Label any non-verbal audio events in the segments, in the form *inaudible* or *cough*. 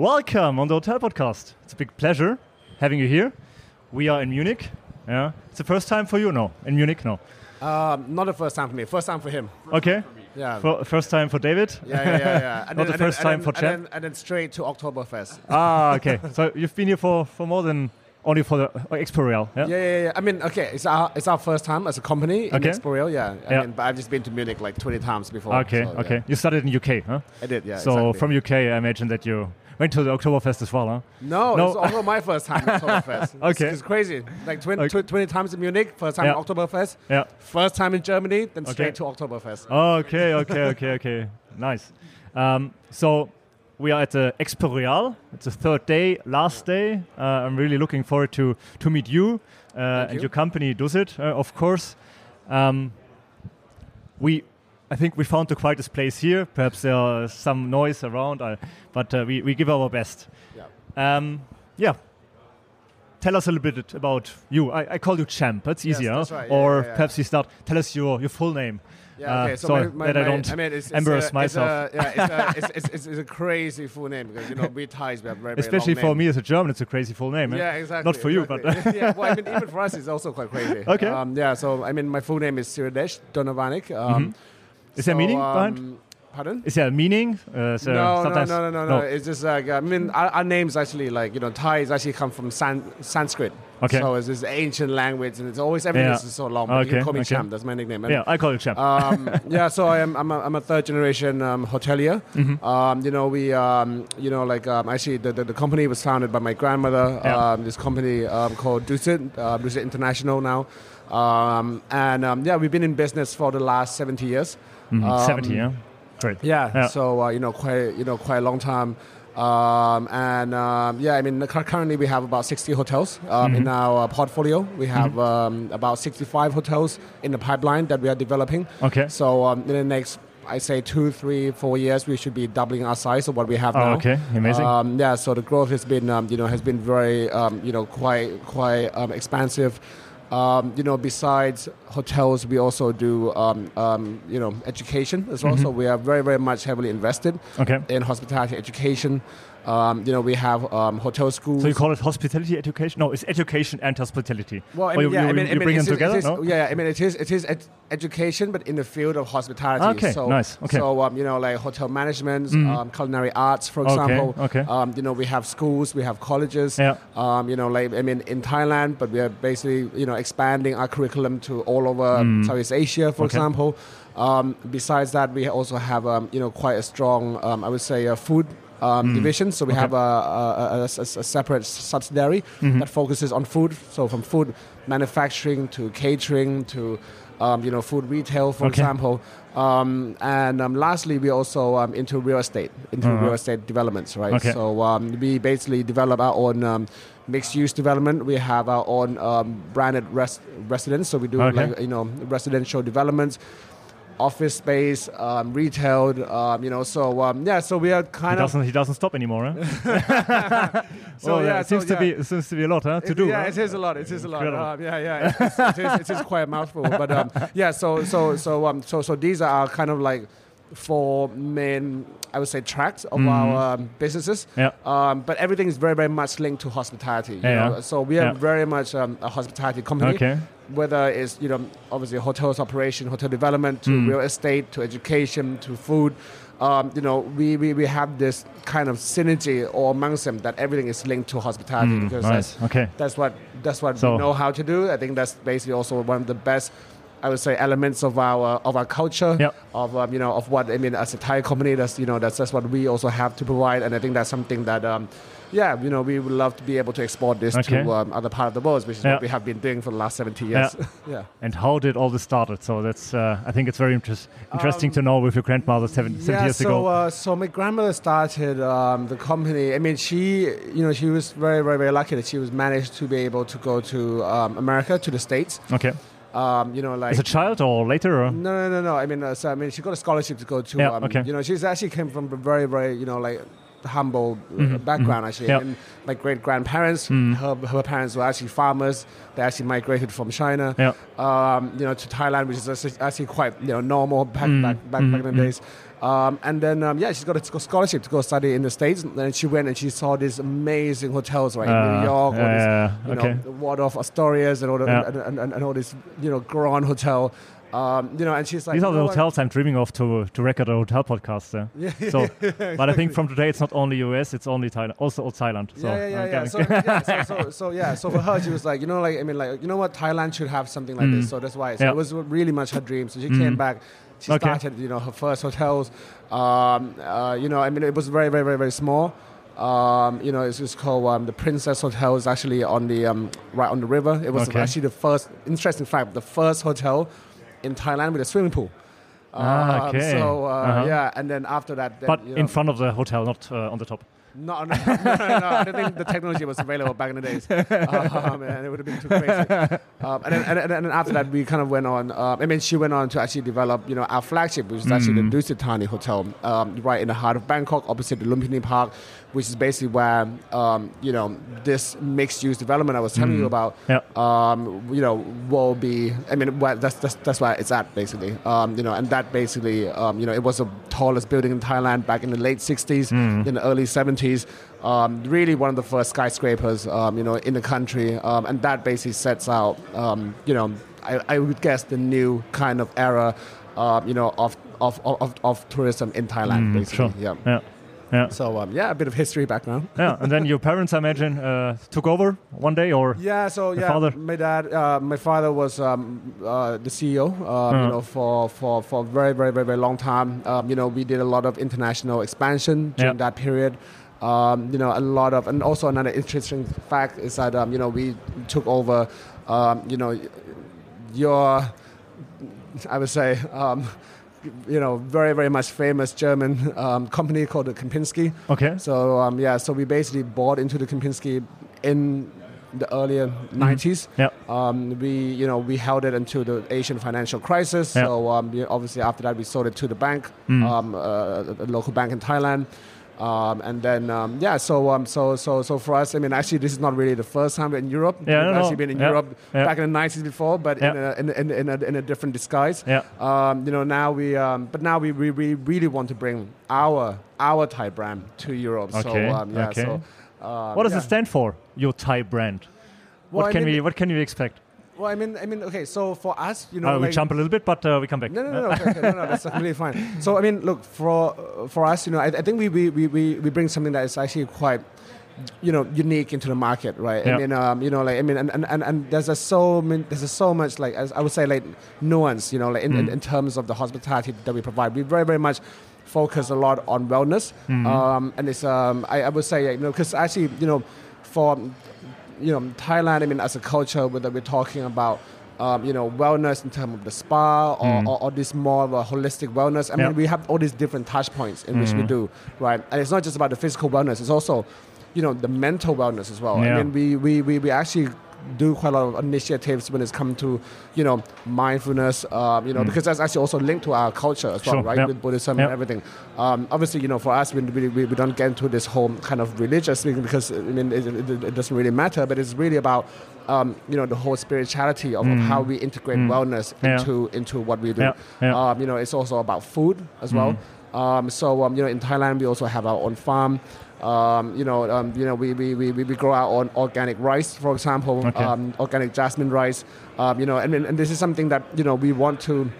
welcome on the Hotel Podcast. It's a big pleasure having you here. We are in Munich. Yeah, it's the first time for you, no? In Munich, no. Um, not the first time for me. First time for him. Okay. Yeah. For, first time for David. yeah, yeah, yeah, yeah. *laughs* And Not the first and time then, for and and then straight to Oktoberfest. *laughs* ah, okay. So you've been here for, for more than only for the uh, Expo Real. Yeah. Yeah, yeah, yeah. I mean, okay, it's our it's our first time as a company in Okay. Expo Real, yeah. I Yeah. mean, but I've just been to Munich like 20 times before. Okay. so, yeah. okay. You started in UK, huh? I did, yeah. so exactly. from UK, I imagine that you went to the Oktoberfest as well, huh? No, No. it's also my first time at *laughs* Oktoberfest. Okay. It's, crazy. Like 20, Okay. 20 times in Munich, first time Yeah. in Oktoberfest, Yeah. first time in Germany, then Okay. straight to Oktoberfest. Okay, okay, okay, okay. *laughs* Nice. Um, so we are at the Expo Real. It's the third day, last day. Uh, I'm really looking forward to to meet you uh, and you. your company, Dusit, uh, of course. Um, we, I think we found the quietest place here. Perhaps there are some noise around, uh, but uh, we, we give our best. Yeah. Um, yeah. Tell us a little bit about you. I, I call you Champ. That's Yes, easier. that's right. Yeah, or yeah, yeah. perhaps you start. Tell us your, your full name. Yeah, okay. Uh, So, so my, my, that I don't I mean, it's, it's embarrass a, myself. It's a, yeah, it's a, *laughs* it's, it's, it's, a crazy full name because you know we Thais we have very, very Especially for name. me as a German, it's a crazy full name. eh? Yeah, exactly. Not for you, but *laughs* yeah. Well, I mean, even for us, it's also quite crazy. Okay. Um, yeah. So I mean, my full name is Siradej Donavanik. Um, Mhm. Is there meaning behind? um, Pardon? is there a meaning? Uh, so no, no, no, no, no, no. It's just like I mean, our, our names actually like you know Thais actually come from San, Sanskrit. Okay. So it's this ancient language, and it's always everything Yeah. is so long. But you Okay, can call me okay. Champ. That's my nickname. And Yeah, I call you Champ. um, *laughs* yeah, so I am, I'm, a, I'm a third generation um, hotelier. Mm-hmm. Um, you know, we, um, you know, like um, actually the, the, the company was founded by my grandmother. Yeah. Um, this company um, called Dusit, uh, Dusit International now. Um, and um, yeah, we've been in business for the last 70 years. Mhm, um, 70, yeah? Great. Yeah, Yeah. so uh, you know, quite you know, quite a long time. Um, and um, yeah, I mean, currently we have about 60 hotels um, in Mhm. our portfolio. We have um, about 65 hotels in the pipeline that we are developing. Okay. So um, in the next, I say two, three, four years, we should be doubling our size of what we have Oh, now. okay. Amazing. Um, yeah, so the growth has been, um, you know, has been very, um, you know, quite, quite um, expansive. Um, you know, besides hotels, we also do, um, um, you know, education as well. Mhm. So we are very, very much heavily invested okay. in hospitality education. Um, you know, we have um, hotel schools. So you call it hospitality education? No, it's education and hospitality. Well, I mean, you, yeah, you, I mean, you I mean, bring them together, is, no? Yeah, I mean, it is it is ed- education, but in the field of hospitality. Okay, so, nice, okay. So um, you know, like hotel management, um, culinary arts, for Okay, example. okay. Um, you know, we have schools, we have colleges. Yeah. Um, you know, like I mean, in Thailand, but we are basically you know expanding our curriculum to all over Mm. Southeast Asia, for Okay. example. Um, besides that, we also have um, you know quite a strong, um, I would say, a food. Um, Mm. division, so we Okay. have a, a, a, a- separate subsidiary Mhm. that focuses on food. So from food manufacturing to catering to um, you know food retail, for Okay. example. Um, and um, lastly, we also um, into real estate, into Uh-huh. real estate developments, right? Okay. So um, we basically develop our own um, mixed-use development. We have our own um, branded res- residence, so we do like you know residential developments. Office space, um, retail, um, you know. So um, yeah, so we are He kind of doesn't, he doesn't stop anymore, huh? *laughs* so Well, yeah. it seems so, to yeah. be it seems to be a lot, huh, to It- do. Yeah, huh? it is a lot. It is a lot. Um, yeah, yeah. It's, it's, it, is, it is quite a mouthful. But um, yeah, so so so um, so so these are kind of like four main, I would say, tracks of Mhm. our um, businesses. Yeah. Um, but everything is very very much linked to hospitality. you Yeah, know? So we are Yeah. very much um, a hospitality company. Okay. Whether it's you know obviously hotels operation, hotel development, to Mm. real estate, to education, to food. Um, you know, we, we, we have this kind of synergy or amongst them that everything is linked to hospitality Mm, because that's nice. Okay. that's what that's what So- we know how to do. I think that's basically also one of the best, I would say, elements of our of our culture. Yep. Of um, you know of what I mean as a Thai company. That's you know that's that's what we also have to provide, and I think that's something that. Um, yeah, you know, we would love to be able to export this Okay. to um, other part of the world, which is Yeah. what we have been doing for the last 70 years. *laughs* Yeah. And how did all this started? So that's uh, I think it's very interest, interesting Um, to know with your grandmother seven, 70 years so, ago. Uh, so my grandmother started um, the company. I mean, she, you know, she was very, very, very lucky that she was managed to be able to go to um, America, to the States. okay. Um, you know, like As a child or later? Or? No, no, no, no. I mean, uh, so, I mean, she got a scholarship to go to. Yeah, um, okay. You know, she's actually came from a very, very, you know, like humble uh, Mhm, background mhm. actually. Yeah. And my great grandparents, Mm. her, her parents were actually farmers. They actually migrated from China, Yeah. um, you know, to Thailand, which is actually- quite, you know, normal back Mm, back back, mhm, back in the mhm. days. Um, and then um, yeah, she's got a scholarship to go study in the states. And then she went and she saw these amazing hotels right in Uh, New York, all yeah, you okay. know, the Waldorf Astoria and all the, Yeah. and, and, and, and all this you know grand hotel. Um, you know, and she's like, These are the know what?" hotels I'm dreaming of to to record a hotel podcast. Yeah. *laughs* Yeah, So, *laughs* but I think from today it's not only US, it's only Thailand, also Thailand. So yeah, yeah, yeah, yeah. So, *laughs* yeah so, so, so, yeah. So for her, she was like, you know, like I mean, like you know what, Thailand should have something like this. So that's why. So Mm. Yeah. it was really much her dream. So she came back. She Okay. started, you know, her first hotels. Um, uh, you know, I mean, it was very, very, very, very small. Um, you know, it's just called um, the Princess Hotel. It's actually on the um, right on the river. It was Okay. actually the first. Interesting fact: the first hotel in Thailand with a swimming pool. Ah, Um, okay. So uh, Uh-huh. yeah, and then after that, then, but in know- front of the hotel, not uh, on the top. *laughs* no, no, no, no, no, I don't think the technology was available back in the days. Um, and it would have been too crazy. Um, and, then, and, and then after that, we kind of went on. Uh, I mean, she went on to actually develop, you know, our flagship, which is actually Mm. the Dusit Thani Hotel, um, right in the heart of Bangkok, opposite the Lumpini Park, which is basically where, um, you know, this mixed-use development I was telling you about, um, you know, will be. I mean, where, that's, that's that's where it's at basically. Um, you know, and that basically, um, you know, it was the tallest building in Thailand back in the late '60s, in the early '70s. Um, really, one of the first skyscrapers, um, you know, in the country, um, and that basically sets out, um, you know, I, I would guess the new kind of era, uh, you know, of of, of, of tourism in Thailand, Mm, basically. sure. Yeah. Yeah. Yeah. So um, yeah, a bit of history background. yeah. And then your parents, I imagine, uh, took over one day, or Yeah, so yeah, father? my dad, uh, my father was um, uh, the CEO, um, Uh-huh. you know, for, for, for a very, very, very, very long time. Um, you know, we did a lot of international expansion during Yeah. that period. Um, you know, a lot of, and also another interesting fact is that, um, you know, we took over, um, you know, your, I would say, um, you know, very, very much famous German um, company called the Kempinski. okay. So um, yeah, so we basically bought into the Kempinski in the earlier Mm-hmm. 90s. Yeah. Um, we you know we held it until the Asian financial crisis. Yeah. So um, obviously after that we sold it to the bank, Mm. um, uh, a local bank in Thailand. Um, and then um, yeah, so um, so so so for us, I mean, actually, this is not really the first time we're in Europe. Yeah, We've no, actually been in Yeah. Europe Yeah. back in the 90s before, but in, a, in, in, in, a, in a different disguise. Yeah. Um, you know, now we, um, but now we, we, we really want to bring our our Thai brand to Europe. Okay, So um, yeah, okay. so um, What does it stand for? Your Thai brand. Well, what I can mean- we What can we expect? Well, I mean, I mean, okay. So for us, you know, Uh, we like- jump a little bit, but uh, we come back. No, no, no, no, okay, okay, no, no, that's completely fine. *laughs* So I mean, look for for us, you know, I, I think we, we, we, we bring something that is actually quite, you know, unique into the market, right? Yeah. I mean, um, you know, like I mean, and, and, and, and there's a so many, there's a so much like as I would say like nuance, you know, like in, in, Mm. in terms of the hospitality that we provide. We very very much focus a lot on wellness, Mm-hmm. um, and it's um, I, I would say you know because actually you know for you know Thailand, I mean as a culture, whether we're talking about um, you know wellness in terms of the spa or, Mm. or, or this more of a holistic wellness. I mean, we have all these different touch points in which we Mhm. do, right? And it's not just about the physical wellness; it's also, you know, the mental wellness as well. I mean, we, we, we, we actually do quite a lot of initiatives when it's come to, you know, mindfulness, um, you know, because that's actually also linked to our culture as well, Mm. Sure, right? yeah. With Buddhism Yeah. and everything. Um, obviously, you know, for us, we, we, we don't get into this whole kind of religious thing because, I mean, it, it, it doesn't really matter, but it's really about, um, you know, the whole spirituality of, of how we integrate Mm. wellness Yeah. into, into what we do. Yeah, yeah. Um, you know, it's also about food as well. Um, so, um, you know, in Thailand, we also have our own farm. Um, you know, um, you know, we, we, we, we grow our own organic rice, for example, Okay. um, organic jasmine rice. Um, you know, and, and this is something that you know we want to.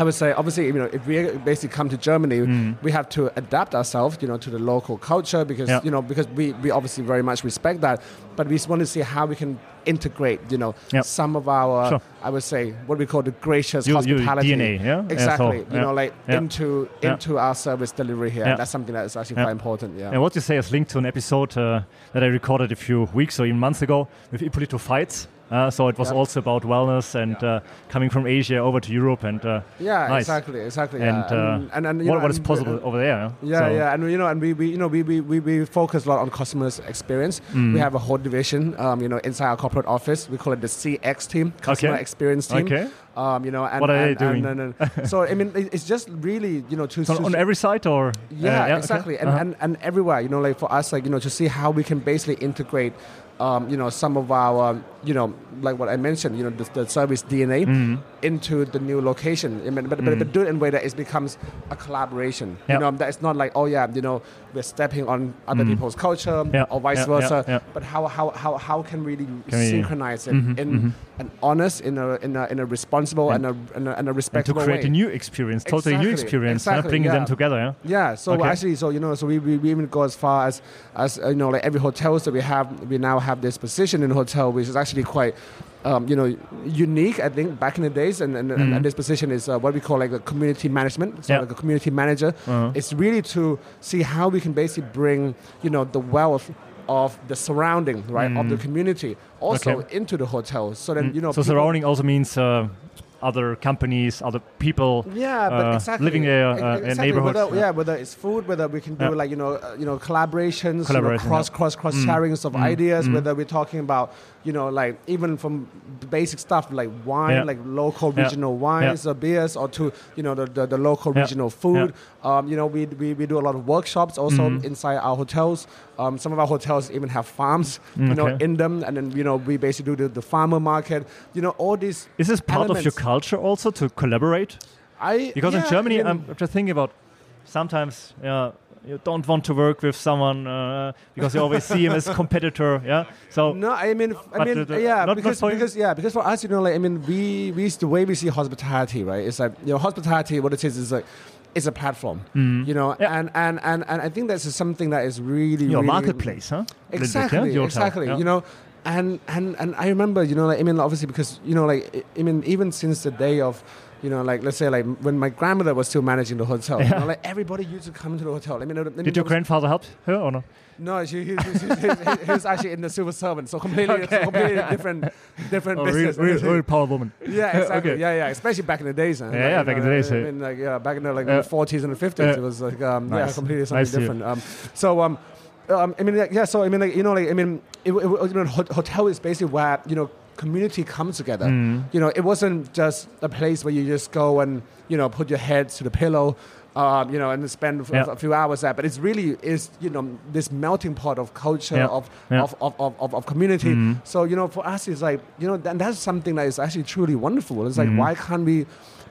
I would say, obviously, you know, if we basically come to Germany, we have to adapt ourselves, you know, to the local culture because, Yeah. you know, because we, we obviously very much respect that, but we just want to see how we can integrate, you know, Yep. some of our, Sure. I would say, what we call the gracious You- you hospitality. DNA, yeah? Yeah, Exactly. so, you yeah. know, like Yeah. into Yeah. into our service delivery here. Yeah. And that's something that is actually Yeah. quite important. Yeah. And what you say is linked to an episode uh, that I recorded a few weeks or even months ago with Ippolito Fights. Uh, so it was Yeah. also about wellness and uh, coming from Asia over to Europe and uh, Yeah, Nice. exactly, exactly. and, yeah. uh, and, and, and, you what, know, what is and- possible over there. Yeah, So- yeah, and you know, and we, we you know we, we, we, we focus a lot on customers' experience. Mm. We have a whole division, um, you know, inside our corporate office. We call it the CX team, customer Okay. experience team. Okay. Um, you know, and, What are they doing? And, and, and *laughs* so I mean, it's just really you know to, So on every site or yeah, Uh, okay. exactly, and, Uh-huh. and and everywhere, you know, like for us, like you know, to see how we can basically integrate, um, you know, some of our, you know, like what I mentioned, you know, the, the service DNA Mm-hmm. into the new location. I mean, but, but, but do it in a way that it becomes a collaboration. Yeah. You know, that it's not like, oh yeah, you know, we're stepping on other people's culture. Yeah, or vice yeah, yeah, versa. yeah. But how how how how can we really Can we- synchronize it Mhm, in mhm. an honest, in a in a, in a responsible And- and, a in a, in a And to create way. a new experience, totally new Exactly, experience, huh? exactly, bringing them together. Yeah. Yeah, so Okay. actually, so you know, so we, we, we even go as far as as you know, like every hotels that we have, we now have this position in hotel, which is actually quite. Um, you know, unique. I think back in the days, and and, Mhm. and this position is uh, what we call like a community management. So Yeah. like a community manager. Uh-huh. It's really to see how we can basically bring you know the wealth of the surrounding right of the community also Mm. Okay. into the hotel. So then Mm. you know. so surrounding also means uh, other companies, other people. Yeah, but uh, exactly. living there, Ex- uh, in exactly. neighborhoods, Whether, yeah. yeah. whether it's food, whether we can do Yeah. like you know, uh, you know, collaborations, you know, cross, yeah. cross, cross Mm. sharings of Mm. ideas. Mm. Whether we're talking about, you know, like even from basic stuff like wine, like local regional wines or beers, or to you know the the, the local regional food. Um, you know, we, we we do a lot of workshops also Mhm. inside our hotels. Um, some of our hotels even have farms, you know, in them, and then you know we basically do the, the farmer market. You know, all these. Is this part of your culture also to collaborate? I Because in Germany, I mean- I'm just thinking about sometimes yeah, you don't want to work with someone uh, because you always see him as *laughs* competitor. Yeah. So No, I mean, I mean, the- the- yeah, not- not because for because yeah, because for us, you know, like I mean, we we the way we see hospitality, right? It's like you know, hospitality. What it is is like. It's a platform, you know, Mm. Yeah. and, and, and, and I think that's something that is really, your really marketplace, huh? Exactly, yeah? Exactly. yeah. You know, and and and I remember, you know, like I mean, obviously because you know, like I- I mean, even since the day of, you know, like let's say like when my grandmother was still managing the hotel, you know, like everybody used to come to the hotel. I mean, I mean, Did your grandfather help her or no? no, she, he, he, he, he, was actually in the civil servant, so completely, it's a completely different, different Oh, business. real, real power woman. *laughs* yeah, exactly. Okay. Yeah, yeah. Especially back in the days. huh? Yeah, yeah, you back in the days, I mean, like, yeah, back in the like Yeah. the 40s and the 50s, Yeah. it was like, um, yeah, completely something Nice different. Um, so, um, um, I mean, like, yeah. So, I mean, like, you know, like, I mean, it, it, you know, hot- hotel is basically where you know community comes together. Mm. You know, it wasn't just a place where you just go and you know put your head to the pillow. Um, you know, and spend Yeah. a few hours there, but it's really is you know this melting pot of culture Yeah. of, Yeah. of, of, of, of, community. Mhm. So you know, for us, it's like you know, and that's something that is actually truly wonderful. It's like Mhm. why can't we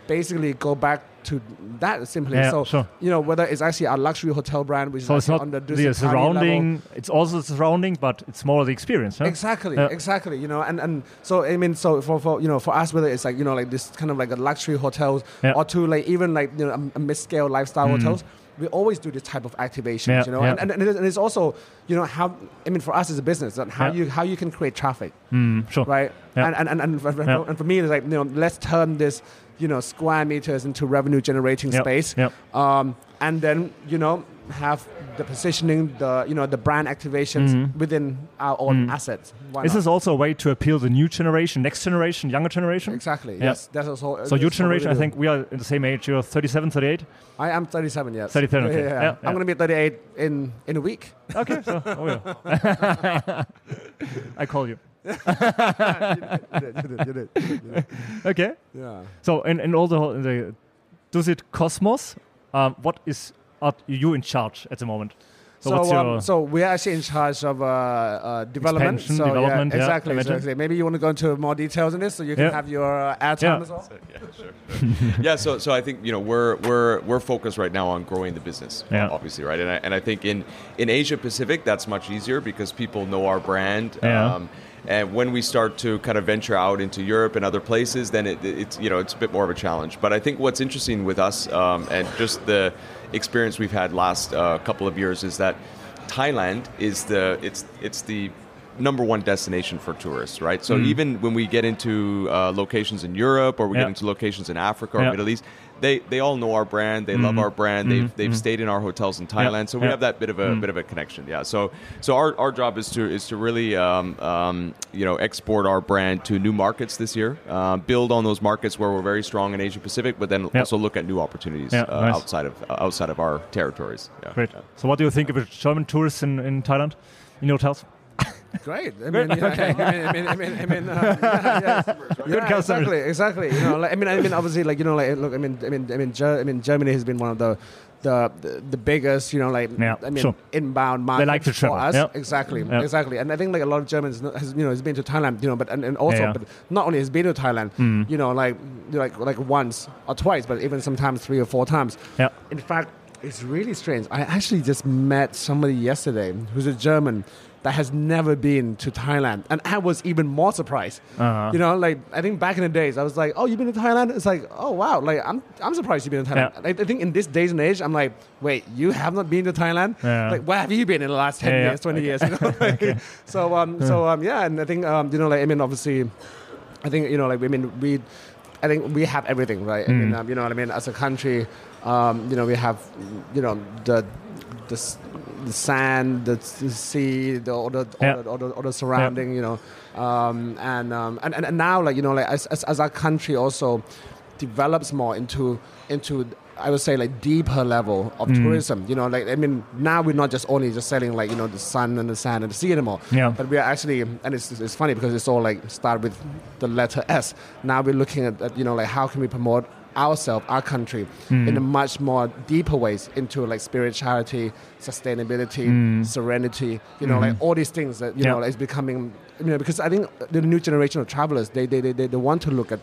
basically go back to that simply? Yeah, so sure. you know, whether it's actually a luxury hotel brand, which So is not on the, Thani level. surrounding. It's also the surrounding, but it's more the experience. Huh? Exactly, Yeah. exactly. You know, and, and so I mean, so for, for you know, for us, whether it's like you know, like this kind of like a luxury hotels, Yeah. or to like even like you know a, a mid-scale lifestyle Mm. hotels, we always do this type of activations. Yeah, You know, yeah. and, and, and, it is- and it's also you know how I mean for us as a business, how Yeah. you how you can create traffic, Mm, sure. right? And, and and and for, and for me, it's like you know, let's turn this you know square meters into revenue generating space, um, and then you know have the positioning, the you know the brand activations Mhm. within our own Mm. assets. Why Is not? this also a way to appeal the new generation, next generation, younger generation? Exactly. Yeah. Yes. That's also. So your generation, I think we are in the same age. You're 37, 38. I am 37. Yes. 37, okay. Yeah, *laughs* yeah, Yeah. I'm gonna be 38 in in a week. Okay, so oh yeah. *laughs* I call you. Okay. Yeah. So and in all the, whole- the Dusit Cosmos, um, what is are you in charge at the moment? So, So, what's your um, so we're actually in charge of uh, uh, development. So development, yeah, yeah, exactly, imagine. exactly. Maybe you want to go into more details on this, so you can Yeah. have your uh, airtime Yeah. as well. yeah, sure. sure. yeah, so so I think you know we're we're we're focused right now on growing the business, Yeah. obviously, right? And I, and I think in in Asia Pacific that's much easier because people know our brand. Yeah. Um, and when we start to kind of venture out into Europe and other places, then it, it's you know it's a bit more of a challenge. But I think what's interesting with us um, and just the experience we've had last uh, couple of years is that Thailand is the it's it's the number one destination for tourists, right? So even when we get into uh, locations in Europe or we Yeah. get into locations in Africa or Yeah. Middle East, they they all know our brand, they love our brand, they've they've stayed in our hotels in Thailand, so we Yeah. have that bit of a bit of a connection, yeah. So so our, our job is to is to really um, um, you know export our brand to new markets this year, uh, build on those markets where we're very strong in Asia Pacific, but then Yeah. also look at new opportunities uh, nice. outside of uh, outside of our territories. Yeah. great? Yeah. So what do you think of German tourists in, in Thailand, in hotels? Great. I mean, yeah, Okay. I mean, I mean, I mean, I mean, uh, yeah, yeah. Good Yeah, customers. Exactly, exactly. You know, like, I mean, I mean, obviously, like you know, like look, I mean, I mean, I mean, Ger- I mean, Germany has been one of the. The, the, the biggest, you know, like Yeah, I mean, sure. inbound market like to for us. yeah. Exactly, Yeah. exactly. And I think like a lot of Germans has you know has been to Thailand, you know, but and, and also, Yeah, but not only has been to Thailand, Mm. you know, like like like once or twice, but even sometimes three or four times. Yeah. In fact, it's really strange. I actually just met somebody yesterday who's a German that has never been to Thailand, and I was even more surprised. Uh-huh. You know, like I think back in the days, I was like, "Oh, you've been to Thailand?" It's like, "Oh, wow!" Like I'm, I'm surprised you've been to Thailand. Yeah. I, I think in this days and age, I'm like, "Wait, you have not been to Thailand? Yeah. Like, where have you been in the last ten Yeah, yeah. years, twenty years?" You know? *laughs* like, So, um, so um, yeah, and I think um, you know, like I mean, obviously, I think you know, like I mean, we, I think we have everything, right? I mean, Mm. um, you know what I mean. As a country, um, you know, we have, you know, the, the, the sand, the, the sea, the all the, all, Yeah. the, all, the, all the surrounding, you know, um, and, um, and and and now, like you know, like as, as, as our country also develops more into into I would say like deeper level of Mm. tourism. You know, like I mean, now we're not just only just selling like you know the sun and the sand and the sea anymore. Yeah. But we are actually, and it's, it's funny because it's all like start with the letter S. Now we're looking at, at you know like how can we promote ourselves, our country, Mm. in a much more deeper ways into like spirituality, sustainability, Mm. serenity. You know, like all these things that you Yeah. know like, is becoming. You know, because I think the new generation of travelers, they they, they, they, they want to look at.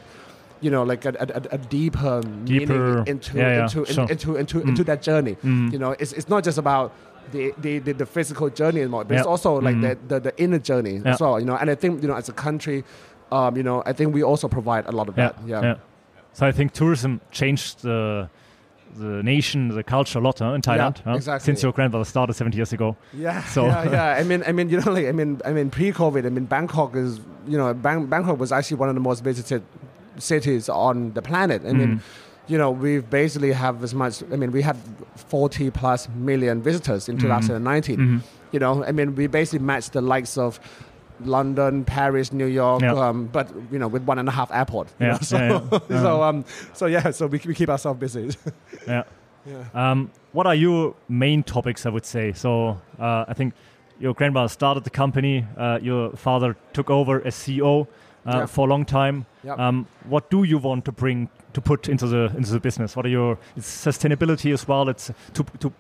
You know, like a, a, a- deeper, Deeper, meaning into yeah, yeah, into, in- sure. into into into that journey. Mm. You know, it's, it's not just about the, the, the, the physical journey anymore, but it's also like Mm. the, the, the inner journey Yeah. as well. You know, and I think you know as a country, um, you know, I think we also provide a lot of yeah, that. Yeah. So I think tourism changed the the nation, the culture a lot huh, in Thailand. huh? exactly. Since your grandfather started 70 years ago. Yeah, So- yeah, yeah. *laughs* I mean, I mean, you know, like I mean, I mean, pre-COVID, I mean, Bangkok is, you know, Bang- Bangkok was actually one of the most visited cities on the planet. I mean, Mm. you know, we basically have as much. I mean, we had 40 plus million visitors in Mhm. 2019. Mhm. You know, I mean, we basically matched the likes of London, Paris, New York, Yeah. um, but you know, with one and a half airport. Yeah, know, *laughs* so, yeah, yeah. *laughs* so, um, so yeah, so we, we keep ourselves busy. *laughs* Yeah. yeah. Um, what are your main topics, I would say? So uh, I think your grandmother started the company, uh, your father took over as CEO uh, for a long time. Um, what do you want to bring to put into the into the business? What are your it's sustainability as well? It's to to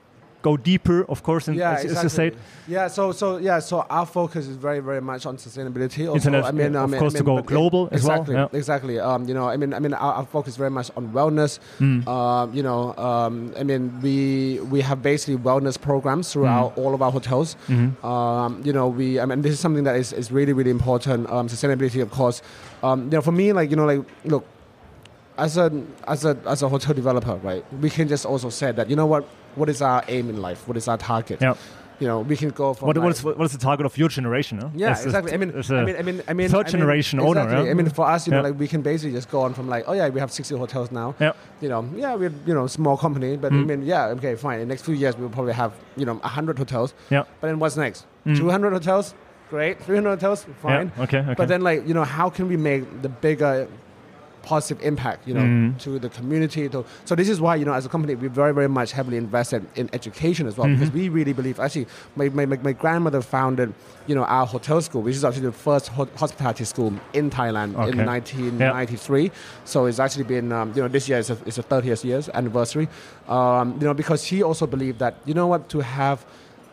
go deeper, of course, in, yeah, as, as you said. Yeah, so so yeah, so our focus is very very much on sustainability. Also, Internet, I mean, yeah, of mean, course, I to go global as well, exactly, yeah. Exactly. Um, you know, I mean, I mean, our, our focus very much on wellness. Mm. Um, you know, um, I mean, we we have basically wellness programs throughout all of our hotels. Mhm. Um, you know, we I mean, this is something that is, is really really important. Um, sustainability, of course. Um, you know, for me, like you know, like look, as a as a as a hotel developer, right? We can just also say that you know what what is our aim in life? What is our target? Yeah. You know, we can go from What, like, what, is, what is the target of your generation? Huh? yeah, As exactly. I mean, I a- mean, I mean, I mean, third I mean, generation owner, yeah? I mean, for us, you know, like we can basically just go on from like, oh yeah, we have 60 hotels now. Yeah. You know, yeah, we're you know small company, but I Mm. mean, yeah, okay, fine. In the next few years, we'll probably have you know 100 hotels. Yeah. But then what's next? Mm. 200 hotels, great. 300 hotels, fine. Yeah. Okay. Okay. But then, like, you know, how can we make the bigger positive impact, you know, Mm. to the community? To, so this is why, you know, as a company, we very, very much heavily invested in education as well, because Mhm. we really believe, actually, my, my, my, grandmother founded, you know, our hotel school, which is actually the first ho- hospitality school in Thailand in Okay. 1993. So it's actually been, um, you know, this year is a, is a 30th years anniversary, um, you know, because she also believed that, you know what, to have,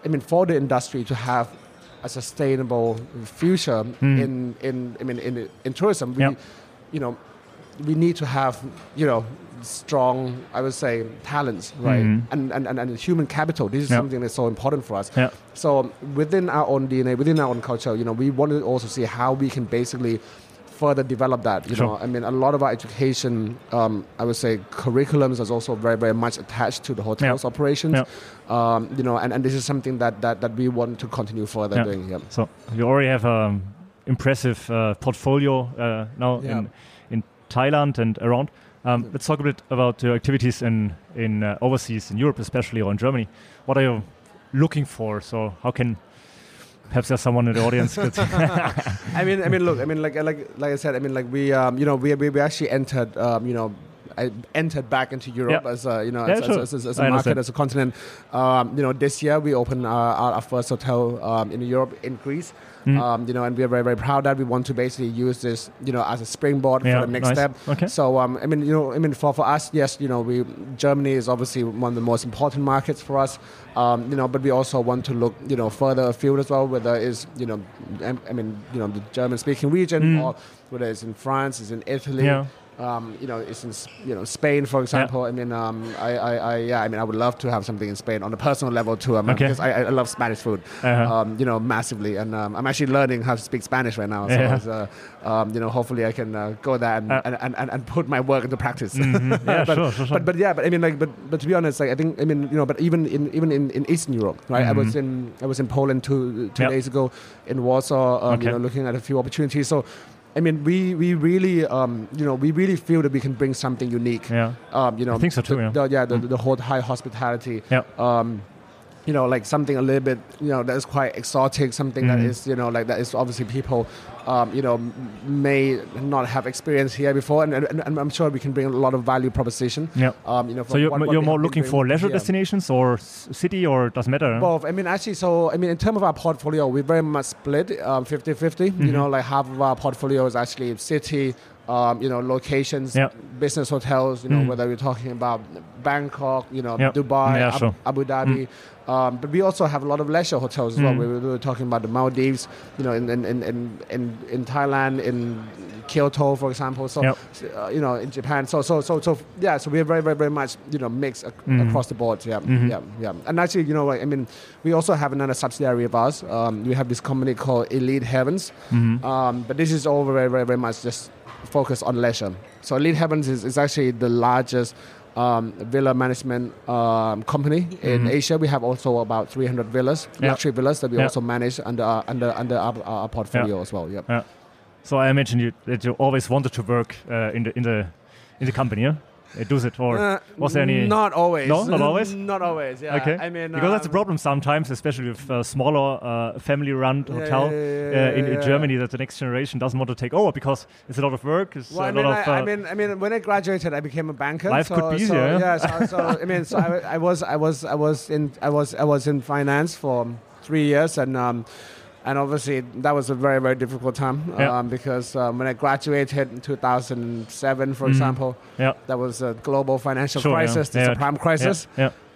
I mean, for the industry to have a sustainable future Mm. in, in, I mean, in, in tourism, we, Yeah. you know, we need to have, you know, strong, I would say, talents, right? Mhm. And, and, and, and human capital. This is Yeah. something that's so important for us. Yeah. So within our own DNA, within our own culture, you know, we want to also see how we can basically further develop that. You Sure. know, I mean, a lot of our education, um, I would say, curriculums is also very, very much attached to the hotels operations. Yeah. Um, you know, and, and this is something that, that, that we want to continue further doing. Yeah. So you already have an impressive uh, portfolio uh, now in Thailand and around. Um, let's talk a bit about your activities in in uh, overseas, in Europe especially, or in Germany. What are you looking for? So how can perhaps there's someone in the audience *laughs* *laughs* I mean, I mean, look, I mean, like, like, like I said, I mean, like we, um, you know, we, we, we actually entered, um, you know, I entered back into Europe Yeah. as a you know Yeah, as, sure. as, as, as I a market understand. as a continent. Um, you know, this year we opened our, our, first hotel um, in Europe in Greece. Mm. Um, you know, and we are very very proud that we want to basically use this you know as a springboard Yeah, for the next nice. step. Okay. So um, I mean, you know, I mean, for, for us, yes, you know, we Germany is obviously one of the most important markets for us. Um, you know, but we also want to look, you know, further afield as well. Whether it's, you know, I, I mean, you know, the German-speaking region, Mm. or whether it's in France, it's in Italy. Yeah. Um, you know, it's in you know Spain, for example. I mean, um, I, I, I, yeah, I mean, I would love to have something in Spain on a personal level too. Um, Okay. because I, I love Spanish food, Uh-huh. um, you know, massively, and um, I'm actually learning how to speak Spanish right now. So, Yeah. uh, um, you know, hopefully I can uh, go there and, Uh. and, and, and, put my work into practice. Mhm. *laughs* Yeah, but, sure, sure, sure. but but yeah, but I mean like but but to be honest, like I think I mean you know, but even in even in, in Eastern Europe, right? I was Mhm. in I was in Poland two two Yep. days ago in Warsaw, um, Okay. you know, looking at a few opportunities. So. I mean, we, we really, um, you know, we really feel that we can bring something unique. yeah. Um, you know, I think so too, The, yeah. the, yeah, the, Mm. the whole high hospitality. Yeah. Um, you know, like something a little bit, you know, that is quite exotic. Something that Mhm. is, you know, like that is obviously people, um, you know, may not have experienced here before, and, and, and I'm sure we can bring a lot of value proposition. Yeah. Um, you know, So you're, what- what you're we more looking for leisure here. destinations or city or doesn't matter? Both. I mean, actually, so I mean, in terms of our portfolio, we're very much split, um, 50-50. Mhm. You know, like half of our portfolio is actually city, um, you know, locations, Yeah. business hotels. You know, Mm. whether we're talking about Bangkok, you know, Yeah. Dubai, Yeah, Ab- sure. Mm. Abu Dhabi. Um, but we also have a lot of leisure hotels as well. Mm. We, we were talking about the Maldives, you know, in in, in, in, in Thailand, in Kyoto, for example. So, Yep. uh, you know, in Japan. So, so, so, so, yeah. So we're very, very, very much, you know, mixed ac- Mhm. across the board. Yeah, Mhm. yeah, yeah. And actually, you know, I mean, we also have another subsidiary of ours. Um, we have this company called Elite Havens. Mhm. Um, but this is all very, very, very much just focused on leisure. So Elite Havens is, is actually the largest um, villa management um, company in Mhm. Asia. We have also about 300 villas, Yeah. luxury villas that we Yeah. also manage under our, under under our, our portfolio as well. Yeah. So I imagine you, that you always wanted to work uh, in the in the in the company, yeah? It does it or Uh, was there any- Not always. No? Not always? *laughs* not always. Yeah. okay? I mean, because that's a um, problem sometimes, especially with uh, smaller uh, family-run Yeah, hotel yeah, yeah, yeah, uh, in, in yeah. Germany that the next generation doesn't want to take over because it's a lot of work. It's Well, a I mean, lot I, of. Uh, I mean, I mean, when I graduated, I became a banker. Life so, could be so, easier, yeah? Yeah. So, so I mean, so I, I was, I was, I was in, I was, I was in finance for three years, and um, and obviously that was a very, very difficult time Yeah. um, because um, when I graduated in 2007, for Mhm. example, yeah, that was a global financial Sure, yeah. crisis, the Yeah. subprime crisis.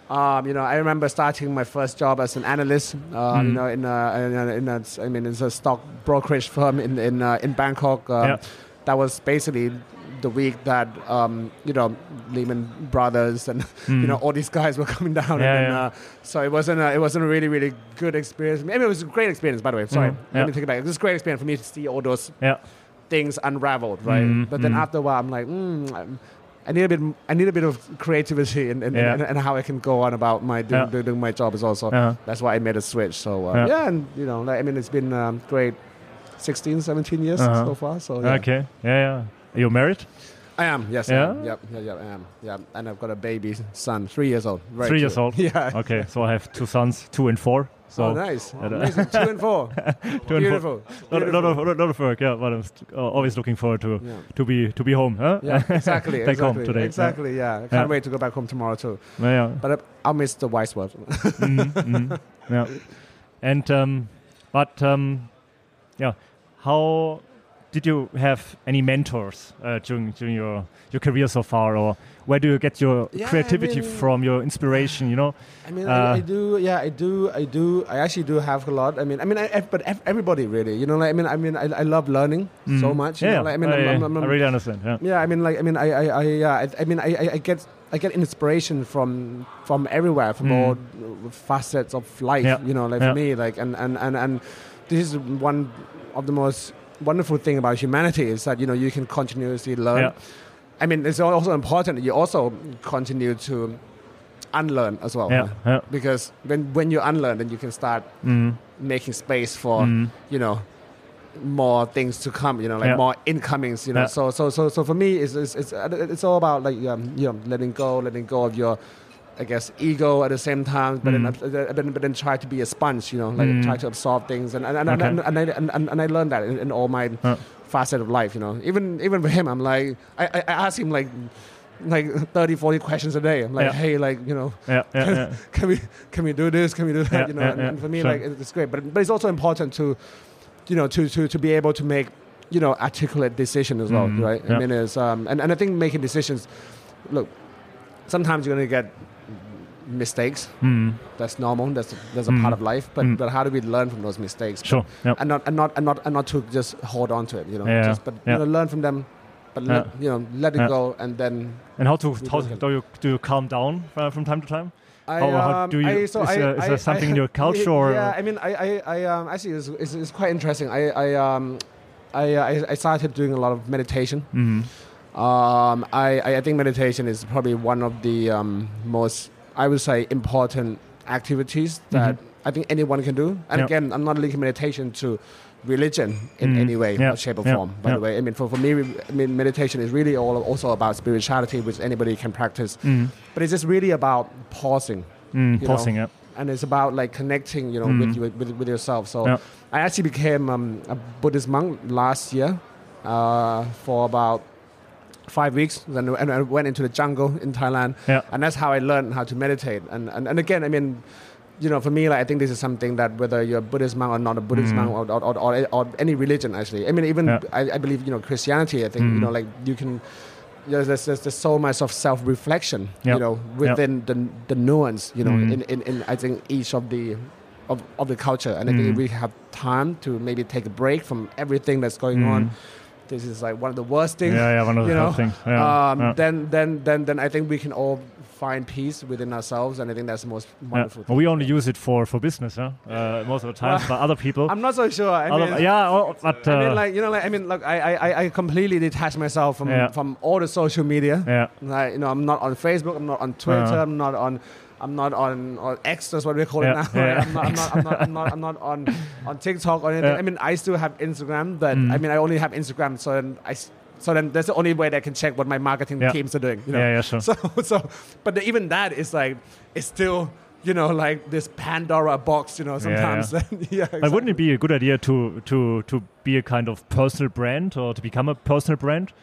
Um, you know, I remember starting my first job as an analyst. Uh, You Mm. know, in a, in a, in a, I mean, it's a stock brokerage firm in in uh, in Bangkok. Um. That was basically the week that um, you know Lehman Brothers and Mm. *laughs* you know all these guys were coming down. Yeah, and, then, yeah. Uh, so it wasn't a, it wasn't a really really good experience. Maybe it was a great experience, by the way. Sorry, Mhm. let Yeah. me take it back. It was a great experience for me to see all those things unraveled, right? Mhm, But then mhm. after a while, I'm like, mm, I'm- I need a bit. I need a bit of creativity and and, Yeah. and, how I can go on about my doing, Yeah. doing my job is also. uh-huh. That's why I made a switch. So uh, Yeah. yeah. and you know, like, I mean, it's been um, great, 16, 17 years Uh-huh. so far. So yeah. okay, yeah, yeah. Are you married? I am. Yes. Yeah? Am. Yep. Yeah. Yeah. I am. Yeah. And I've got a baby son, three years old. Very Three years old? *laughs* Yeah. Okay, so I have two sons, two and four. So oh, nice. Yeah, Amazing. Two and four. *laughs* two and four. Beautiful. Lot, lot of lot of work, yeah. But I'm uh, always looking forward to Yeah. to be to be home, huh? Yeah, exactly. *laughs* Back exactly, home today. yeah. Exactly, yeah. I can't Yeah. wait to go back home tomorrow too. Yeah, yeah. But I'll miss the wise words. Mhm, mhm. yeah. And um, but um, yeah, how did you have any mentors uh, during during your your career so far, or where do you get your Yeah, I creativity mean- from, your inspiration? You know, I mean, Uh, I, I do. Yeah, I do. I do. I actually do have a lot. I mean, I mean, I, I- but everybody really. You know, like, I mean, I mean, I, I love learning so Mhm. much. You Yeah, know, like, I mean, uh, I'm, yeah, I'm, I'm, I really understand. Yeah, yeah. I mean, like, I mean, I, I, I yeah. I, I mean, I, I- I get, I get inspiration from, from everywhere, from Mm. all facets of life. Yeah. You know, like Yeah. for me, like, and, and, and, and this is one of the most wonderful thing about humanity is that you know you can continuously learn. Yeah. I mean, it's also important that you also continue to unlearn as well. yeah, yeah. Because when, when you unlearn, then you can start Mm, making space for, mm, you know, more things to come, you know, like Yeah. more incomings, you know. So, so, so, so for me, it's, it's, it's, it's all about like, um, you know, letting go, letting go of your, I guess, ego at the same time, but, Mm. then, uh, but, then, but then try to be a sponge, you know, like Mm. try to absorb things. And, and, and, Okay. and, and, I, and, and, I learned that in, in all my Uh. facet of life, you know. Even, even for him, I'm like, I, I I asked him like, like 30, 40 questions a day. I'm like, Yeah. hey, like you know, Yeah, yeah, yeah. *laughs* can we can we do this? Can we do that? You know, and, and for me, sure. like it's great. But but it's also important to, you know, to to to be able to make, you know, articulate decision as well, Mhm, right? I mean, it's um, and and I think making decisions, look, sometimes you're gonna get mistakes. Mm, That's normal. That's that's a Mm. part of life. But Mm. but how do we learn from those mistakes? sure. Yeah. and not and not and not and not to just hold on to it. You know, Yeah, just, but yeah. you know, learn from them. But let, you know, let it Yeah. go, and then And how to how do you do you calm down uh, from time to time? I, How- how um, do you- I, so is I, there- is I, there something in your *laughs* culture or- Yeah, I mean, I, I, I um, actually, it's, it's, it's quite interesting. I, I, um, I, I, I started doing a lot of meditation. Mm, Um, I, I I think meditation is probably one of the um, most, I would say, important activities that I think anyone can do. And Mm-hmm. Again, I'm not linking meditation to religion in Mm. any way, Yeah. or shape or Yeah. form. By the way, I mean, for, for me, I mean, meditation is really all also about spirituality, which anybody can practice. mm, But it's just really about pausing mm, pausing. Yeah. and it's about like connecting, you know, Mm. with, you, with with yourself. So. I actually became um, a Buddhist monk last year uh, for about five weeks, and, and I went into the jungle in Thailand, Yeah. and that's how I learned how to meditate. And and, and again, I mean. You know, for me, like I think this is something that whether you're a Buddhist monk or not a Buddhist Mm. monk or, or, or, or, or any religion, actually. I mean, even Yeah. I, I believe you know Christianity. I think Mm. you know, like you can. There's, there's, there's, there's so much of self-reflection, Yeah. you know, within the the nuance, you know, Mm. in, in, in I think each of the of, of the culture. And I Mm. think we have time to maybe take a break from everything that's going Mm. on. This is like one of the worst things. Yeah, yeah, one of the you know, things. Yeah, um, yeah. Then then then then I think we can all find peace within ourselves, and I think that's the most Yeah. wonderful. Well, we only use it for for business, huh? Uh, most of the times, but other people. *laughs* I'm not so sure. I other- mean, yeah, oh, but uh, I mean, like you know, like I mean, look, I I, I completely detach myself from Yeah. from all the social media. yeah, Like, you know, I'm not on Facebook. I'm not on Twitter. Uh-huh. I'm not on. I'm not on, on X. That's what we call Yeah, it now. *laughs* yeah. Right? I'm, not, I'm, not, I'm, not, I'm not. I'm not on on TikTok or anything. Yeah. I mean, I still have Instagram. But Mm. I mean, I only have Instagram. So then I. So then that's the only way they can check what my marketing Yeah. teams are doing. You know? yeah, yeah, sure. *laughs* So so, but the, even that is like it's still you know like this Pandora box. You know, sometimes. *laughs* Yeah. But wouldn't it be a good idea to to to be a kind of personal brand or to become a personal brand?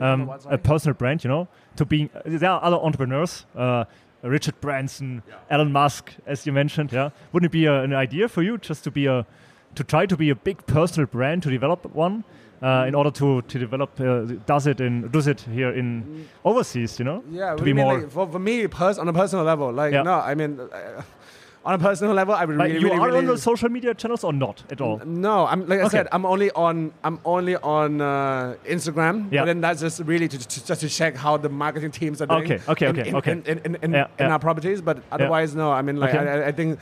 Um, a personal brand, you know, to being, There are other entrepreneurs, uh, Richard Branson, Elon Musk, as you mentioned. Yeah, wouldn't it be a, an idea for you just to be a to try to be a big personal brand to develop one? Uh, in order to to develop, uh, Dusit in Dusit here in overseas, you know? Yeah, to be more- like, for, for me, pers- on a personal level, like Yeah. no, I mean, uh, on a personal level, I would Like really, you really, are really, on the social media channels or not at all? No, I'm like I Okay. said, I'm only on I'm only on uh, Instagram. Yeah. But then that's just really to, to just to check how the marketing teams are doing. Okay, okay, in, okay, in, okay. In, in, in, in, Yeah, in yeah. our properties, but otherwise, no. I mean, like Okay. I, I- think,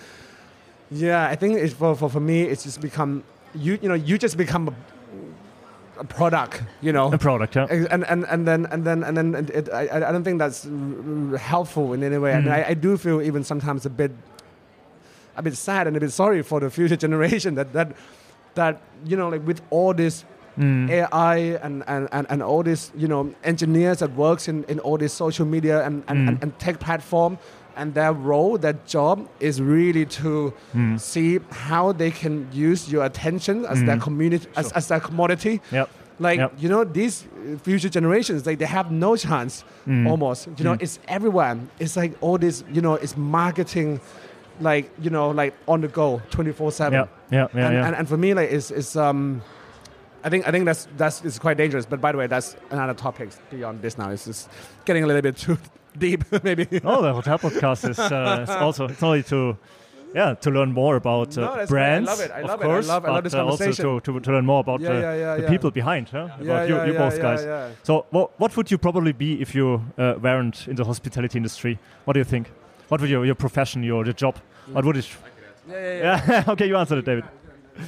yeah, I think it's for, for for me, it's just become you you know you just become a, a product, you know. A product, yeah. and and and then and then and then it, I I don't think that's helpful in any way. I mean, Mm. I, I do feel even sometimes a bit a bit sad and a bit sorry for the future *laughs* generation that that that you know like with all this Mm. AI and, and, and, and all this you know engineers that works in, in all this social media and, and, Mm. and, and tech platform and their role their job is really to Mm. see how they can use your attention as their Mm. community as, as their commodity Yep. like Yep. you know these future generations like they have no chance Mm. almost you know Mm. it's everywhere it's like all this you know it's marketing like you know like on the go 24 7 Yeah, yeah, yeah, and, yeah. and, and for me like it's, it's um I think I think that's that's it's quite dangerous. But by the way, that's another topic beyond this now. It's just getting a little bit too *laughs* deep, *laughs* maybe. oh, the hotel podcast is, uh, is also it's only to yeah to learn more about uh, No, great. I brands. love it. I of love it. I course, love- I love this uh, also to, to, to learn more about Yeah, uh, yeah, yeah, the yeah. people behind, huh? about Yeah, you, you both guys. So, what, what would you probably be if you uh, weren't in the hospitality industry? What do you think? What would your, your profession, your, your job? What would it? Yeah, yeah, yeah. *laughs* Yeah. okay, you answered it, David.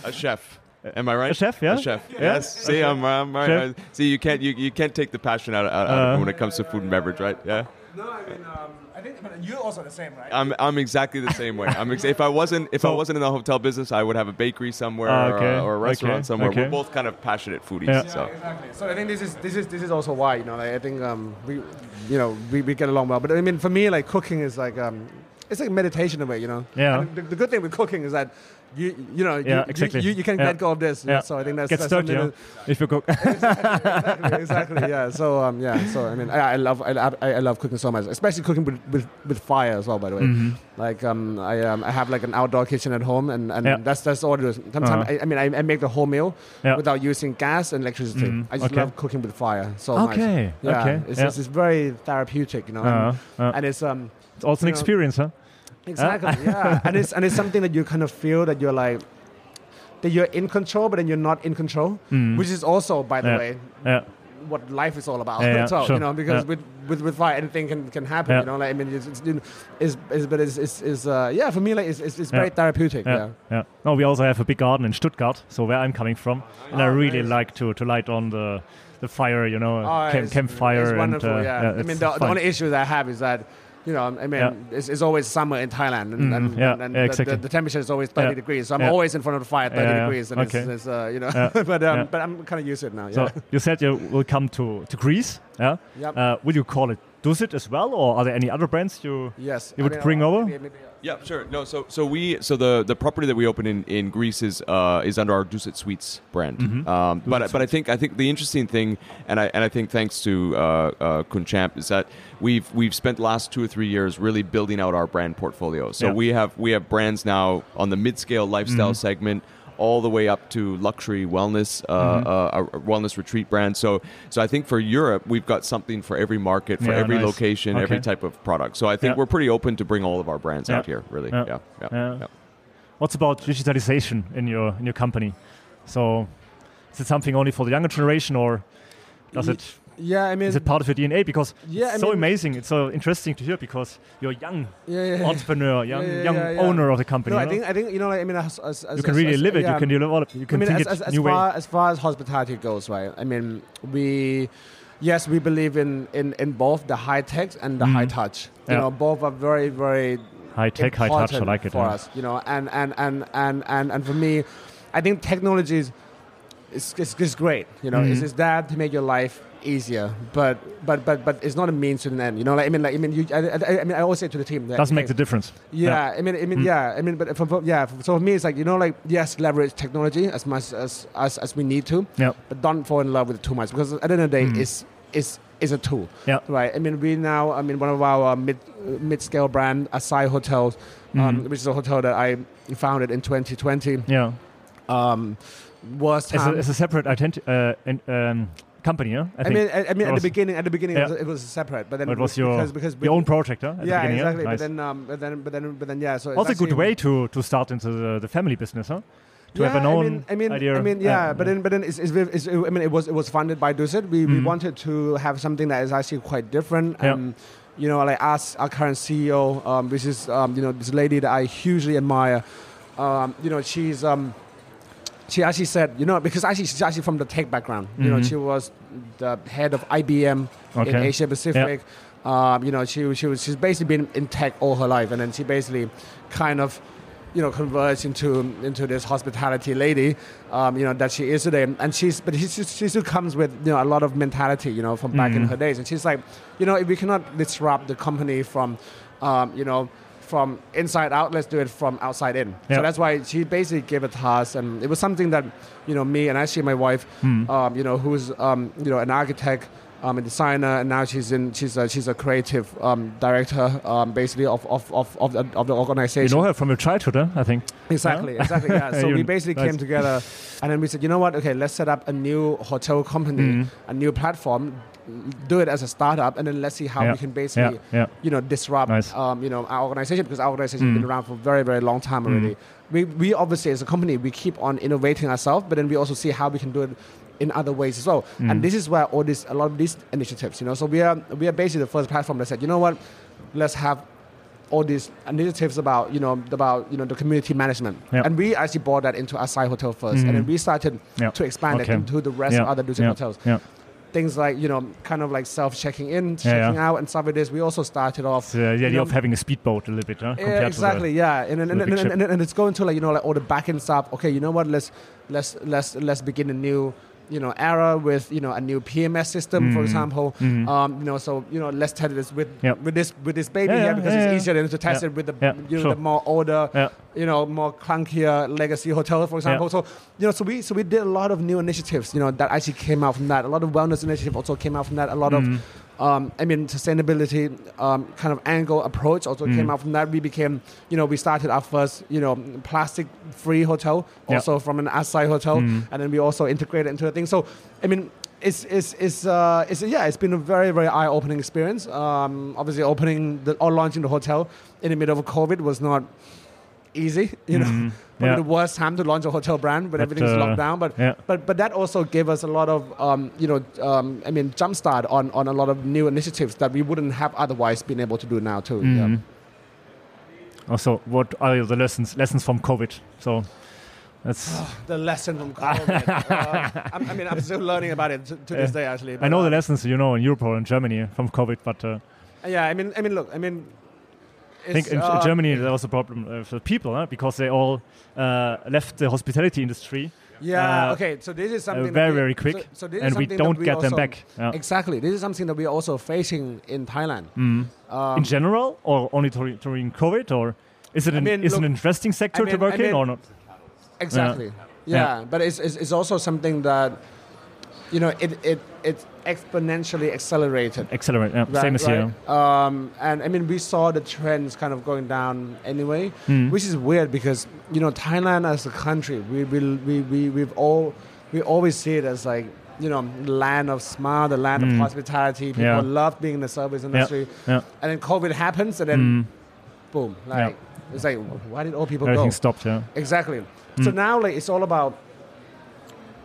A chef. Am I right? A chef, yeah? A chef. Yeah. Yes. See, I'm, I'm right. Chef. Uh, See, you can't you, you can't take the passion out, out, out of Uh. it when it comes to food and beverage, right? Yeah. No, I mean, um, I think but you're also the same, right? I'm, I'm exactly the same way. I'm ex- if I wasn't if I wasn't in the hotel business, I would have a bakery somewhere Ah, okay, or, or a restaurant okay, somewhere. okay. We're both kind of passionate foodies. Yeah. Yeah, So exactly. So I think this is this is this is also why you know like, I think um, we you know we, we get along well. But I mean for me like cooking is like um, it's like meditation in a way, you know. Yeah. And the, the good thing with cooking is that you you know Yeah, you, exactly. you, you can Yeah. let go of this. Yeah. So I think that's, Gets that's dirty, something yeah? if you cook. *laughs* exactly, exactly. Yeah. So um, yeah. So I mean, I, I love I, I, love cooking so much, especially cooking with, with, with fire as well. By the way, Mhm. like um, I um, I have like an outdoor kitchen at home, and, and Yeah. that's that's all it is. Sometimes Uh-huh. I, I mean I, I make the whole meal without using gas and electricity. Mhm. I just Okay. love cooking with fire so much. Okay. Yeah. Okay. It's. It's, it's very therapeutic, you know. and- Uh, uh, and it's um it's also an know, experience, huh? Exactly. yeah, *laughs* and it's and it's something that you kind of feel that you're like that you're in control, but then you're not in control, Mm. which is also, by the Yeah. way, Yeah. what life is all about. Yeah, *laughs* as sure. you know, because with, with with fire, anything can, can happen. You know, like I mean, it's, it's is is but it's is is uh, yeah for me like it's it's, it's very therapeutic. Yeah. Yeah. No, we also have a big garden in Stuttgart, so where I'm coming from, and I Oh, really nice. like to to light on the the fire, you know, Oh, camp, it's, campfire, It's wonderful. and uh, yeah. I it's mean, the, the only issue that I have is that. You know, I mean, Yeah. it's, it's always summer in Thailand, and, Mhm. and, Yeah, and, and yeah, the, exactly. the, the temperature is always 30 Yeah. degrees. So I'm always in front of the fire at 30 Yeah, yeah. degrees, and Okay. it's, it's uh, you know, *laughs* but um, but I'm kind of used to it now. Yeah. So you said you will come to, to Greece, yeah? Yep. Uh, will you call it Dusit as well, or are there any other brands you? Yes. You would bring uh, over? maybe- maybe, uh, Yeah, sure. No, so so we so the the property that we open in, in Greece is uh, is under our Dusit Suites brand. Mhm. Um, but Dusit but I think I think the interesting thing, and I and I think thanks to uh, uh, Khun Champ, is that we've we've spent the last two or three years really building out our brand portfolio. So Yeah. we have we have brands now on the mid scale lifestyle Mhm. segment. All the way up to luxury wellness, uh, Mhm. uh, a wellness retreat brand. So, so I think for Europe, we've got something for every market, for Yeah, every nice. location, every type of product. So I think Yeah. we're pretty open to bring all of our brands Yeah. out here. Really, Yeah. yeah. What's about digitalization in your in your company? So, is it something only for the younger generation, or does it Yeah, I mean, is it part of your DNA? Because Yeah, I it's so mean- amazing. It's so interesting to hear because you're a young yeah, yeah, entrepreneur, young young owner of the company. No, I you know? think I think you know, like, I mean, as, as, as you can really live it. You can develop. You I mean, think as, it new far way. as far as hospitality goes, right? I mean, we yes, we believe in in, in both the high tech and the Mhm. high touch. You know, both are very very High tech, high touch. I like it. for us. You know, and and and and and and for me, I think technology is is, is, is great. You know, it's, Mhm. it's there to make your life easier, but but but but it's not a means to an end. You know, like I mean, like I mean, you, I, I, I mean, I always say to the team that Doesn't make the difference. yeah, I mean, I mean, Mm. yeah, I mean, but for, for- yeah, so for me, it's like you know, like yes, leverage technology as much as as, as we need to, Yeah. but don't fall in love with it too much because at the end of the day, Mm. it's it's is a tool, Yeah. right? I mean, we now, I mean, one of our mid mid scale brand, Asai Hotels, um, Mhm. which is a hotel that I founded in 2020, Yeah. um, was As a, a separate identi- uh, in, um, company, yeah. I, I, mean, I, I mean, at the beginning, at the beginning, Yeah. it, was, it was separate, but then it was your because, because your own project, huh? Yeah, exactly. Nice. But then, um, but then, but then, but then, yeah. So it's also a good way to to start into the, the family business, huh? To yeah, have an own I mean, I mean, idea. I mean, yeah, but then, but then, it's, it's, it's, I mean, it was it was funded by Dusit. We, we Mhm. wanted to have something that is actually quite different. Yeah. Um, you know, like us, our current CEO, um, which is um, you know this lady that I hugely admire. Um, you know, she's um, she actually said, you know, because actually she's actually from the tech background. You know, Mhm. she was the head of IBM in Asia Pacific. Um, you know, she she was she's basically been in tech all her life, and then she basically kind of you know converts into into this hospitality lady um, you know that she is today and she's but she, she still comes with you know a lot of mentality you know from back in Mhm. her days and she's like you know if we cannot disrupt the company from um, you know from inside out let's do it from outside in Yeah. so that's why she basically gave a task and it was something that you know me and actually my wife Hmm. um, you know who's um, you know an architect um, a designer, and now she's in. She's a, she's a creative um, director, um, basically of of, of, of, the, of the You know her from your childhood, huh? I think. Exactly, Yeah? exactly. Yeah. *laughs* So we basically nice. came together, and then we said, you know what? Okay, let's set up a new hotel company, Mhm. a new platform, do it as a startup, and then let's see how Yeah. we can basically, Yeah, you know, disrupt, Nice. um, you know, our organization because our organization has Mm. been around for a very, very long time already. We, we obviously as a company we keep on innovating ourselves, but then we also see how we can do it in other ways as well. Mm. And this is where all this, a lot of these initiatives, you know, so we are we are basically the first platform that said, you know what, let's have all these initiatives about you know about you know the community management Yeah. and we actually brought that into Asai Hotel first Mm. and then we started Yeah. to expand Okay. it into the rest Yeah. of other yeah. hotels things like you know kind of like self checking in Yeah, checking yeah. out and stuff like this we also started off It's, uh, the idea know, of having a speedboat a little bit, huh? yeah, exactly. to yeah, and and, and, and, and, and it's going to like you know like all the back end stuff. Okay, you know what? Let's let's let's let's begin a new you know era with you know a new PMS system, for Mhm. example. Mhm. Um, you know, so you know let's test this with Yep. with this with this baby Yeah, here because yeah, it's easier than to test it with the you know sure. the more older you know, more clunkier legacy hotels, for example. So, you know, so we so we did a lot of new initiatives, you know, that actually came out from that. A lot of wellness initiative also came out from that. A lot of um, I mean, sustainability um, kind of angle approach also Mm. came out from that. We became, you know, we started our first, you know, plastic-free hotel, also from an Asai hotel, Mm. and then we also integrated into the thing. So, I mean, it's it's it's uh, it's yeah, it's been a very very eye-opening experience. Um, obviously, opening the or launching the hotel in the middle of COVID was not easy. You know, Mhm. *laughs* probably Yeah. the worst time to launch a hotel brand when But, everything's uh, locked down. But yeah. but but that also gave us a lot of um, you know um, I mean jumpstart on on a lot of new initiatives that we wouldn't have otherwise been able to do now too. Yeah. Mhm. Also, what are the lessons lessons from COVID? So that's The lesson from COVID. *laughs* uh, I'm, mean, I'm still learning about it to, to this day actually. I know uh, the lessons you know in Europe or in Germany from COVID, but uh, Yeah, I mean, I mean, look, I mean. I think in uh, Germany there was a problem uh, for people huh? because they all uh, left the hospitality industry Yeah. uh, okay. So this is uh, something very we- very quick, So, so this is and we don't get them back. Yeah. Exactly. This is something that we are also facing in Thailand. Mm. Um, in general, or only during, COVID, or is it I an, mean, is look, an interesting sector I to work I in or not? Exactly. Yeah, Yeah. but it's, it's, it's also something that, you know, it, it, it exponentially accelerated. Accelerate, yeah. Right, same as right? Um, and I mean, we saw the trends kind of going down anyway, Mm. which is weird because you know Thailand as a country, we will we we we've all we always see it as like you know land of smile, the land Mm. of hospitality. People Yeah. love being in the service industry, Yeah. and then COVID happens, and then Mm. boom, like it's like why did all people Everything go? stopped, yeah. Exactly. So Mm. now, like, it's all about,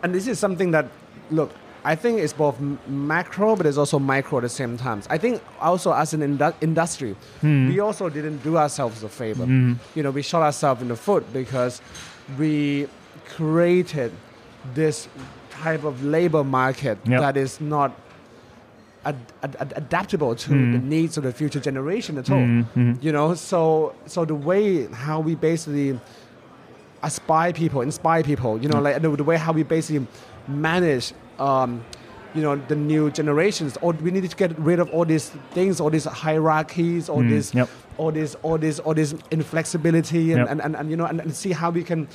and this is something that, look, I think it's both macro, but it's also micro at the same time. I think also as an indu- industry, Hmm. we also didn't do ourselves a favor. Mm. You know, we shot ourselves in the foot because we created this type of labor market Yep. that is not ad- ad- ad- adaptable to Mm. the needs of the future generation at all Mm, mm. you know so so the way how we basically aspire people inspire people you know like the, the way how we basically manage um, you know the new generations or we need to get rid of all these things all these hierarchies all Mm, this yep. all this all this all this inflexibility and, Yep. and, and, and you know and, and see how we can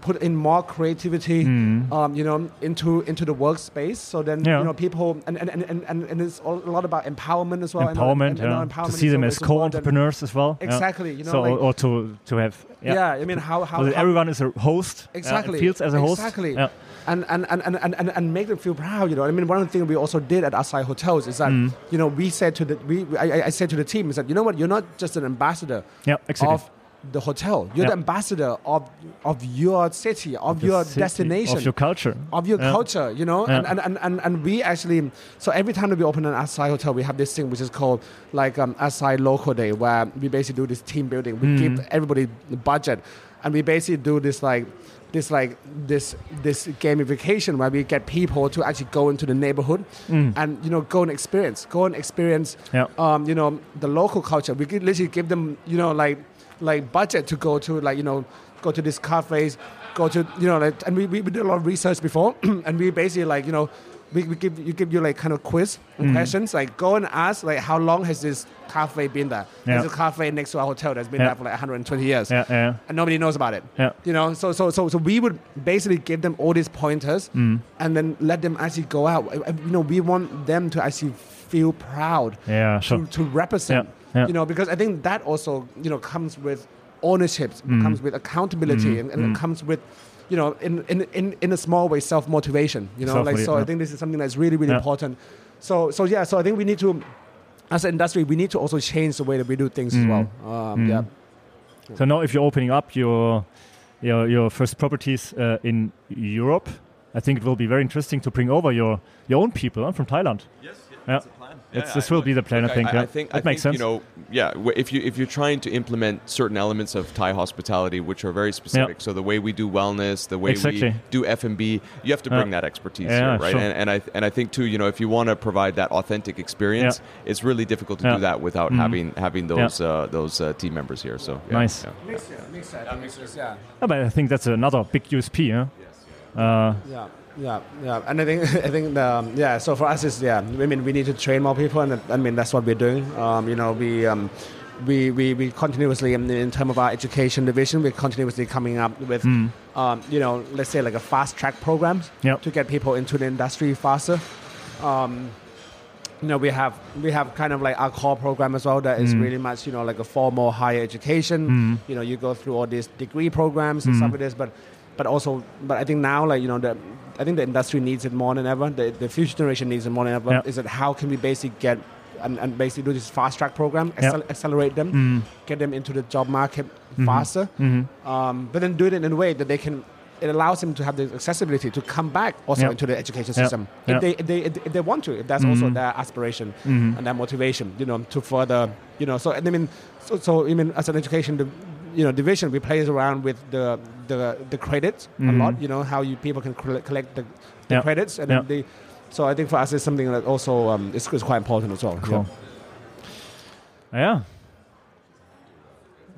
put in more creativity Mm. um, you know into into the workspace so then Yeah. you know people and and, and, and, and it's all- a lot about empowerment as well Empowerment, and- yeah. empowerment to see them as co-entrepreneurs as well. yeah. Exactly, you know, so, like- or, to to have yeah, yeah. I mean how how, so how- everyone is a host. yeah, exactly feels as a host. exactly Yeah. And, and, and, and, and, and, make them feel proud you know I mean one of the things we also did at Asai Hotels is that Mm. you know we said to the we I, I- said to the team is that you know what you're not just an ambassador exactly. of the hotel you're Yeah. the ambassador of of your city of, The your city, destination of your culture. of your Yeah. culture, you know, Yeah. and, and, and, and, and we actually, so every time that we open an Asai hotel, we have this thing which is called like um, Asai Local Day, where we basically do this team building. We Mm. give everybody the budget, and we basically do this like, this like this this gamification where we get people to actually go into the neighborhood Mm. and you know go and experience, go and experience, Yeah. um, you know, the local culture. We could literally give them, you know, like like budget to go to like you know go to these cafes, go to you know like and we, we, we did a lot of research before *clears throat* and we basically like you know we, we give you give you like kind of quiz Mm. questions like go and ask like how long has this cafe been there? There's a cafe next to our hotel that's been there for like 120 years Yeah, yeah. and nobody knows about it. Yeah. You know, so so so so we would basically give them all these pointers Mm. and then let them actually go out. You know, we want them to actually feel proud Yeah, sure. to, to represent. Yeah, yeah. You know, because I think that also you know comes with ownership, Mm. comes with accountability, Mm, and, and mm. it comes with you know in in, in, in a small way self motivation. You know, like Self-motiva- so I think this is something that's really really Yeah. important. So so yeah, so I think we need to. As an industry, we need to also change the way that we do things as Mm. well. Um, Mm. Yeah, So now, if you're opening up your your, your first properties uh, in Europe, I think it will be very interesting to bring over your your own people huh, from Thailand. Yes, Yeah. that's the plan. It's- this will be the plan, I think, yeah. I think, That I makes think, sense. You know, yeah. If you if you're trying to implement certain elements of Thai hospitality, which are very specific, so the way we do wellness, the way Exactly. we do F and B, you have to bring Yeah. that expertise Yeah, here, right? sure. And, and I and I think too, you know, if you want to provide that authentic experience, it's really difficult to Yeah. do that without Mhm. having having those uh, those uh, team members here. So yeah, Nice. yeah. makes sense. Makes sense. Makes. Yeah. Yeah, but I think that's another big USP. Huh? Uh, Yeah, yeah, yeah, and I think *laughs* I think the, um, yeah. So for us, is yeah. I mean, we need to train more people, and I mean that's what we're doing. Um, you know, we um, we, we, we continuously in, in terms of our education division, we're continuously coming up with, Mm. um, you know, let's say like a fast track programs Yep. to get people into the industry faster. Um, you know, we have we have kind of like our core program as well that is Mm. really much you know like a formal higher education. Mm. You know, you go through all these degree programs and Mm. stuff like this, but but also but I think now like you know the I think the industry needs it more than ever. The, the future generation needs it more than ever. Yeah. Is that how can we basically get and, and basically do this fast track program, accel- accelerate them, Mm. get them into the job market Mhm. faster, Mhm. um, but then do it in a way that they can. It allows them to have the accessibility to come back also Yeah. into the education system if, they, if they if they want to. If that's also Mhm. their aspiration Mhm. and their motivation, you know, to further, you know. So I mean, so, so I mean, as an education, div- you know, division, we play around with the the, the credits a Mhm. lot. You know, how you people can colle- collect the, the Yeah. credits, and Yeah. then they. So I think for us, it's something that also um, is, is quite important as well. Cool. Yeah.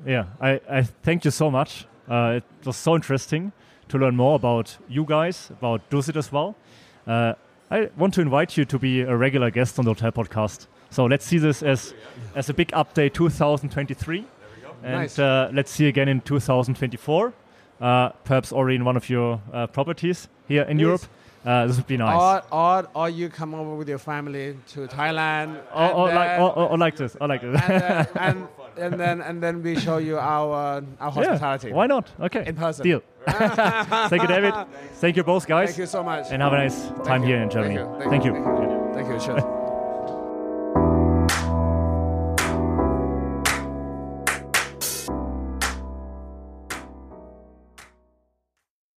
Yeah, I, I thank you so much. Uh, it was so interesting to learn more about you guys, about Dusit as well. Uh, I want to invite you to be a regular guest on the Hotel Podcast. So let's see this as, as a big update 2023. And Nice. uh, let's see again in 2024, uh, perhaps already in one of your uh, properties here in Yes. Europe. Uh, this would be nice. Or, or, or you come over with your family to Thailand. or, or, like, then- or, or, or like this. Or like this. and, then, *laughs* and, and then and then we show you our our hospitality Yeah, why not? Okay. in person. Deal. *laughs* Thank you, David. Thank you both, guys. Thank you so much. And have a nice time Thank you. here in Thank Germany. you. Thank you. Thank you. Thank you. Sure.